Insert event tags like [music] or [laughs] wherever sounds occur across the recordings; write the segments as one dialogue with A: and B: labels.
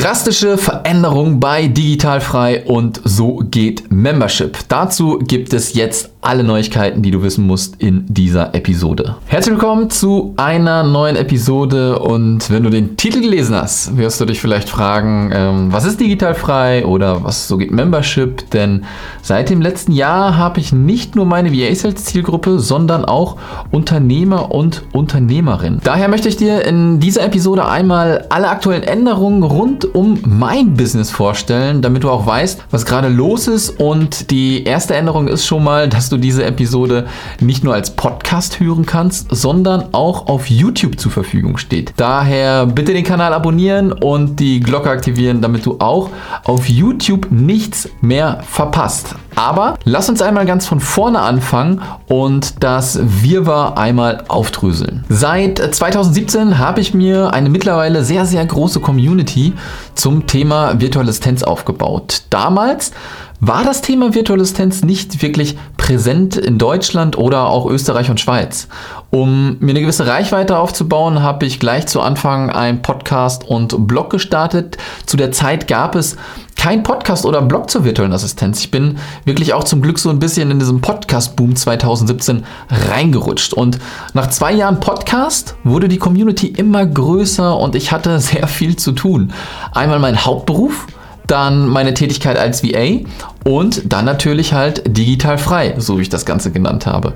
A: Drastische Veränderung bei Digitalfrei und so geht Membership. Dazu gibt es jetzt alle Neuigkeiten, die du wissen musst in dieser Episode. Herzlich willkommen zu einer neuen Episode und wenn du den Titel gelesen hast, wirst du dich vielleicht fragen, ähm, was ist digitalfrei oder was so geht Membership? Denn seit dem letzten Jahr habe ich nicht nur meine VA Sales Zielgruppe, sondern auch Unternehmer und Unternehmerinnen. Daher möchte ich dir in dieser Episode einmal alle aktuellen Änderungen rund um mein Business vorstellen, damit du auch weißt, was gerade los ist und die erste Änderung ist schon mal, dass du diese Episode nicht nur als Podcast hören kannst, sondern auch auf YouTube zur Verfügung steht. Daher bitte den Kanal abonnieren und die Glocke aktivieren, damit du auch auf YouTube nichts mehr verpasst. Aber lass uns einmal ganz von vorne anfangen und das Wirrwarr einmal aufdröseln. Seit 2017 habe ich mir eine mittlerweile sehr, sehr große Community zum Thema virtuelle Assistenz aufgebaut. Damals war das Thema virtuelle Assistenz nicht wirklich präsent in Deutschland oder auch Österreich und Schweiz. Um mir eine gewisse Reichweite aufzubauen, habe ich gleich zu Anfang einen Podcast und Blog gestartet. Zu der Zeit gab es kein Podcast oder Blog zur virtuellen Assistenz. Ich bin wirklich auch zum Glück so ein bisschen in diesem Podcast-Boom 2017 reingerutscht. Und nach zwei Jahren Podcast wurde die Community immer größer und ich hatte [laughs] sehr viel zu tun. Einmal mein Hauptberuf dann meine Tätigkeit als VA und dann natürlich halt digital frei, so wie ich das Ganze genannt habe.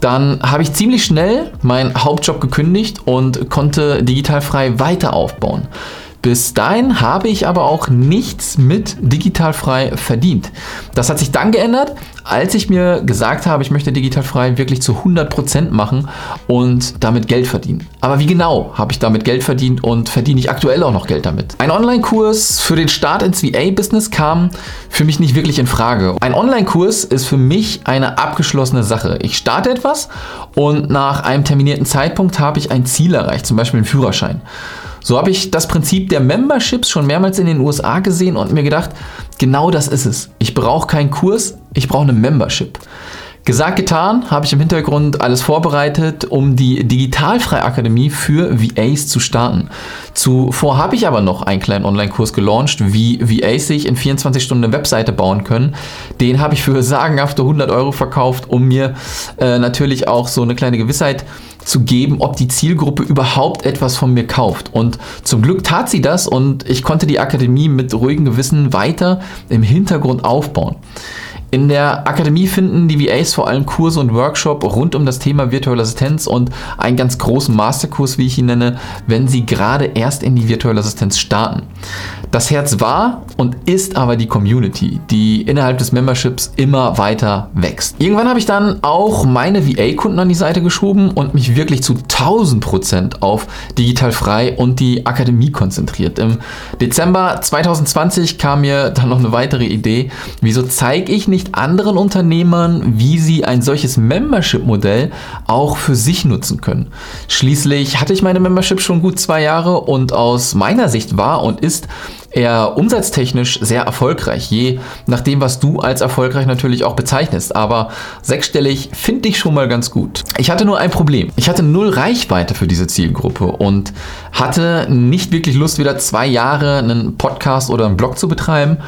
A: Dann habe ich ziemlich schnell meinen Hauptjob gekündigt und konnte digital frei weiter aufbauen. Bis dahin habe ich aber auch nichts mit digitalfrei verdient. Das hat sich dann geändert, als ich mir gesagt habe, ich möchte digitalfrei wirklich zu 100% machen und damit Geld verdienen. Aber wie genau habe ich damit Geld verdient und verdiene ich aktuell auch noch Geld damit? Ein Online-Kurs für den Start ins VA-Business kam für mich nicht wirklich in Frage. Ein Online-Kurs ist für mich eine abgeschlossene Sache. Ich starte etwas und nach einem terminierten Zeitpunkt habe ich ein Ziel erreicht, zum Beispiel einen Führerschein. So habe ich das Prinzip der Memberships schon mehrmals in den USA gesehen und mir gedacht, genau das ist es. Ich brauche keinen Kurs, ich brauche eine Membership. Gesagt, getan, habe ich im Hintergrund alles vorbereitet, um die Digitalfrei-Akademie für VAs zu starten. Zuvor habe ich aber noch einen kleinen Online-Kurs gelauncht, wie VAs sich in 24 Stunden eine Webseite bauen können. Den habe ich für sagenhafte 100 Euro verkauft, um mir äh, natürlich auch so eine kleine Gewissheit zu geben, ob die Zielgruppe überhaupt etwas von mir kauft. Und zum Glück tat sie das und ich konnte die Akademie mit ruhigem Gewissen weiter im Hintergrund aufbauen. In der Akademie finden die VAs vor allem Kurse und Workshop rund um das Thema virtuelle Assistenz und einen ganz großen Masterkurs, wie ich ihn nenne, wenn sie gerade erst in die virtuelle Assistenz starten. Das Herz war und ist aber die Community, die innerhalb des Memberships immer weiter wächst. Irgendwann habe ich dann auch meine VA-Kunden an die Seite geschoben und mich wirklich zu 1000% auf digital frei und die Akademie konzentriert. Im Dezember 2020 kam mir dann noch eine weitere Idee. Wieso zeige ich nicht nicht anderen Unternehmern, wie sie ein solches Membership-Modell auch für sich nutzen können. Schließlich hatte ich meine Membership schon gut zwei Jahre und aus meiner Sicht war und ist er umsatztechnisch sehr erfolgreich, je nachdem, was du als erfolgreich natürlich auch bezeichnest. Aber sechsstellig finde ich schon mal ganz gut. Ich hatte nur ein Problem. Ich hatte null Reichweite für diese Zielgruppe und hatte nicht wirklich Lust, wieder zwei Jahre einen Podcast oder einen Blog zu betreiben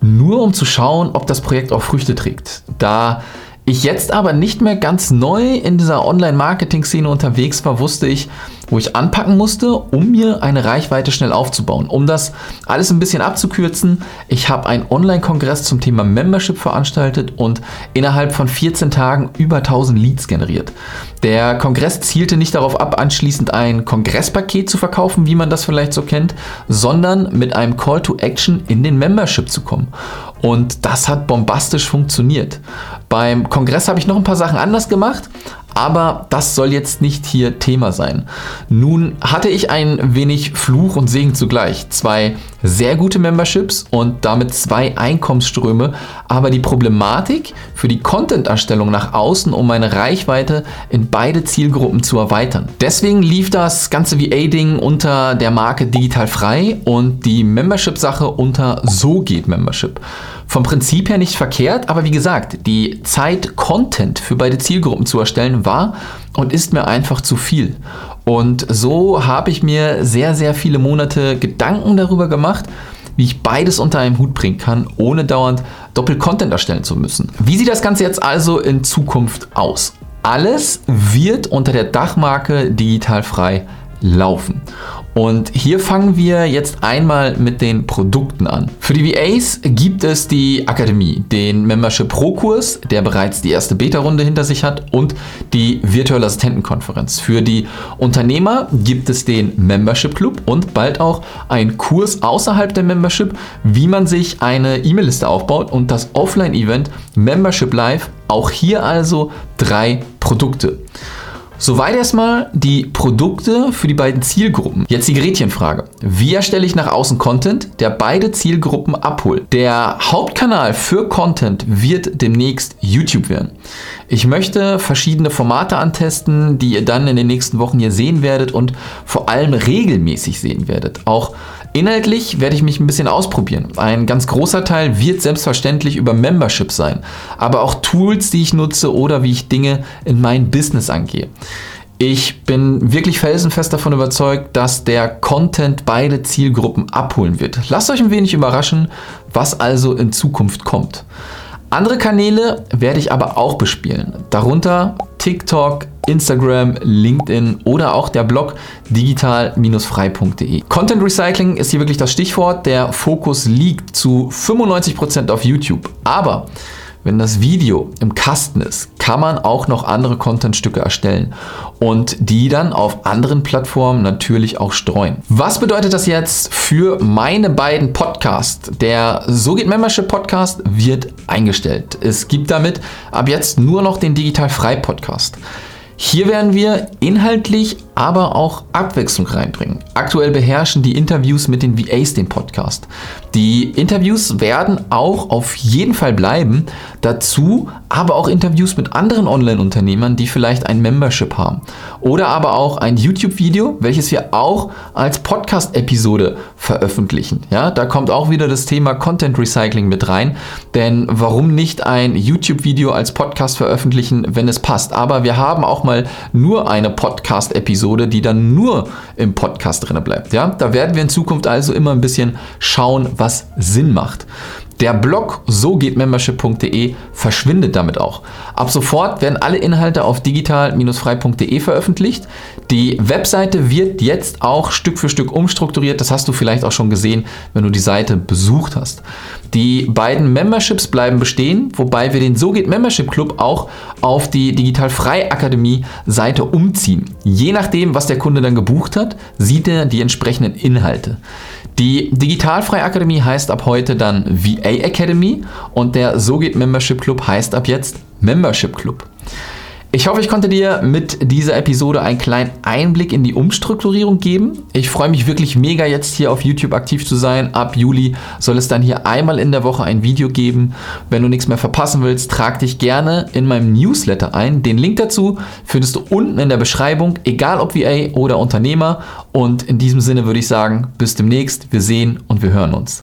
A: nur um zu schauen, ob das Projekt auch Früchte trägt. Da ich jetzt aber nicht mehr ganz neu in dieser Online-Marketing-Szene unterwegs war, wusste ich, wo ich anpacken musste, um mir eine Reichweite schnell aufzubauen. Um das alles ein bisschen abzukürzen, ich habe einen Online-Kongress zum Thema Membership veranstaltet und innerhalb von 14 Tagen über 1000 Leads generiert. Der Kongress zielte nicht darauf ab, anschließend ein Kongresspaket zu verkaufen, wie man das vielleicht so kennt, sondern mit einem Call to Action in den Membership zu kommen. Und das hat bombastisch funktioniert. Beim Kongress habe ich noch ein paar Sachen anders gemacht, aber das soll jetzt nicht hier Thema sein. Nun hatte ich ein wenig Fluch und Segen zugleich. Zwei sehr gute Memberships und damit zwei Einkommensströme, aber die Problematik für die Content-Erstellung nach außen, um meine Reichweite in beide Zielgruppen zu erweitern. Deswegen lief das ganze VA-Ding unter der Marke Digital Frei und die Membership-Sache unter So geht Membership. Vom Prinzip her nicht verkehrt, aber wie gesagt, die Zeit, Content für beide Zielgruppen zu erstellen, war und ist mir einfach zu viel. Und so habe ich mir sehr, sehr viele Monate Gedanken darüber gemacht, wie ich beides unter einen Hut bringen kann, ohne dauernd Doppel-Content erstellen zu müssen. Wie sieht das Ganze jetzt also in Zukunft aus? Alles wird unter der Dachmarke digital frei laufen. Und hier fangen wir jetzt einmal mit den Produkten an. Für die VAs gibt es die Akademie, den Membership Pro Kurs, der bereits die erste Beta-Runde hinter sich hat und die virtuelle Assistentenkonferenz. Für die Unternehmer gibt es den Membership Club und bald auch einen Kurs außerhalb der Membership, wie man sich eine E-Mail-Liste aufbaut und das Offline-Event Membership Live. Auch hier also drei Produkte. Soweit erstmal die Produkte für die beiden Zielgruppen. Jetzt die Gretchenfrage. Wie erstelle ich nach außen Content, der beide Zielgruppen abholt? Der Hauptkanal für Content wird demnächst YouTube werden. Ich möchte verschiedene Formate antesten, die ihr dann in den nächsten Wochen hier sehen werdet und vor allem regelmäßig sehen werdet. Auch Inhaltlich werde ich mich ein bisschen ausprobieren. Ein ganz großer Teil wird selbstverständlich über Membership sein, aber auch Tools, die ich nutze oder wie ich Dinge in mein Business angehe. Ich bin wirklich felsenfest davon überzeugt, dass der Content beide Zielgruppen abholen wird. Lasst euch ein wenig überraschen, was also in Zukunft kommt. Andere Kanäle werde ich aber auch bespielen. Darunter TikTok, Instagram, LinkedIn oder auch der Blog digital-frei.de. Content Recycling ist hier wirklich das Stichwort. Der Fokus liegt zu 95% auf YouTube. Aber wenn das Video im Kasten ist, kann man auch noch andere Contentstücke erstellen und die dann auf anderen Plattformen natürlich auch streuen. Was bedeutet das jetzt für meine beiden Podcasts? Der So geht Membership Podcast wird eingestellt. Es gibt damit ab jetzt nur noch den Digital Frei Podcast. Hier werden wir inhaltlich, aber auch Abwechslung reinbringen. Aktuell beherrschen die Interviews mit den VAs den Podcast. Die Interviews werden auch auf jeden Fall bleiben. Dazu aber auch Interviews mit anderen Online-Unternehmern, die vielleicht ein Membership haben. Oder aber auch ein YouTube-Video, welches wir auch als Podcast-Episode veröffentlichen. Ja, da kommt auch wieder das Thema Content Recycling mit rein. Denn warum nicht ein YouTube-Video als Podcast veröffentlichen, wenn es passt? Aber wir haben auch mal nur eine Podcast-Episode, die dann nur im Podcast drin bleibt. Ja, da werden wir in Zukunft also immer ein bisschen schauen, was Sinn macht. Der Blog so geht membership.de verschwindet damit auch. Ab sofort werden alle Inhalte auf digital-frei.de veröffentlicht. Die Webseite wird jetzt auch Stück für Stück umstrukturiert. Das hast du vielleicht auch schon gesehen, wenn du die Seite besucht hast. Die beiden Memberships bleiben bestehen, wobei wir den So geht Membership Club auch auf die Digital Frei Akademie Seite umziehen. Je nachdem, was der Kunde dann gebucht hat, sieht er die entsprechenden Inhalte. Die Digitalfrei Akademie heißt ab heute dann VA Academy und der So geht Membership Club heißt ab jetzt Membership Club. Ich hoffe, ich konnte dir mit dieser Episode einen kleinen Einblick in die Umstrukturierung geben. Ich freue mich wirklich mega jetzt hier auf YouTube aktiv zu sein. Ab Juli soll es dann hier einmal in der Woche ein Video geben. Wenn du nichts mehr verpassen willst, trag dich gerne in meinem Newsletter ein. Den Link dazu findest du unten in der Beschreibung, egal ob VA oder Unternehmer. Und in diesem Sinne würde ich sagen, bis demnächst. Wir sehen und wir hören uns.